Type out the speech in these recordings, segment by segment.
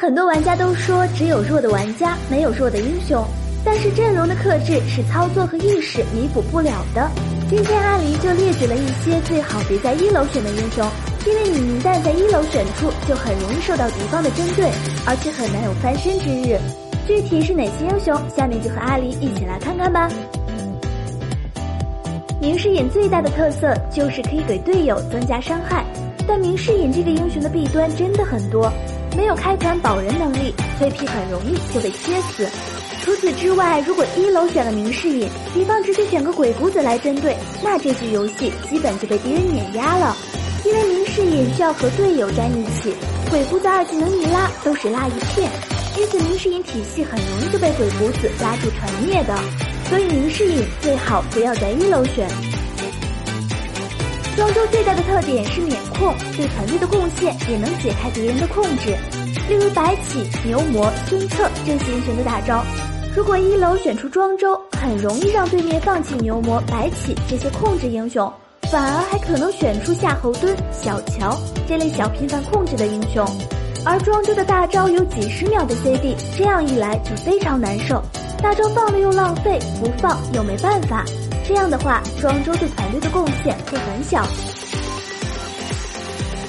很多玩家都说只有弱的玩家，没有弱的英雄，但是阵容的克制是操作和意识弥补不了的。今天阿狸就列举了一些最好别在一楼选的英雄，因为你一旦在一楼选出，就很容易受到敌方的针对，而且很难有翻身之日。具体是哪些英雄，下面就和阿狸一起来看看吧。明世隐最大的特色就是可以给队友增加伤害，但明世隐这个英雄的弊端真的很多，没有开团保人能力，脆皮很容易就被切死。除此之外，如果一楼选了明世隐，敌方直接选个鬼谷子来针对，那这局游戏基本就被敌人碾压了。因为明世隐需要和队友站一起，鬼谷子二技能一拉都是拉一片，因此明世隐体系很容易就被鬼谷子拉住团灭的。所以明世隐最好不要在一楼选。庄周最大的特点是免控，对团队的贡献也能解开敌人的控制，例如白起、牛魔、孙策这些英雄的大招。如果一楼选出庄周，很容易让对面放弃牛魔、白起这些控制英雄，反而还可能选出夏侯惇、小乔这类小频繁控制的英雄。而庄周的大招有几十秒的 CD，这样一来就非常难受。大招放了又浪费，不放又没办法。这样的话，庄周对团队的贡献会很小。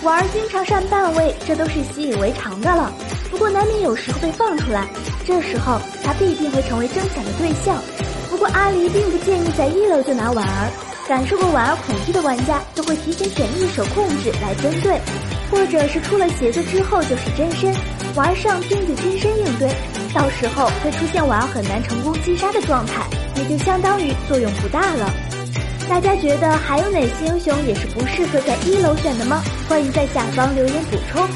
婉儿经常上半位，这都是习以为常的了。不过难免有时候被放出来。这时候他必定会成为争抢的对象。不过阿狸并不建议在一楼就拿婉儿，感受过婉儿恐惧的玩家就会提前选一手控制来针对，或者是出了鞋子之后就是真身，婉儿上听就金身应对，到时候会出现婉儿很难成功击杀的状态，也就相当于作用不大了。大家觉得还有哪些英雄也是不适合在一楼选的吗？欢迎在下方留言补充。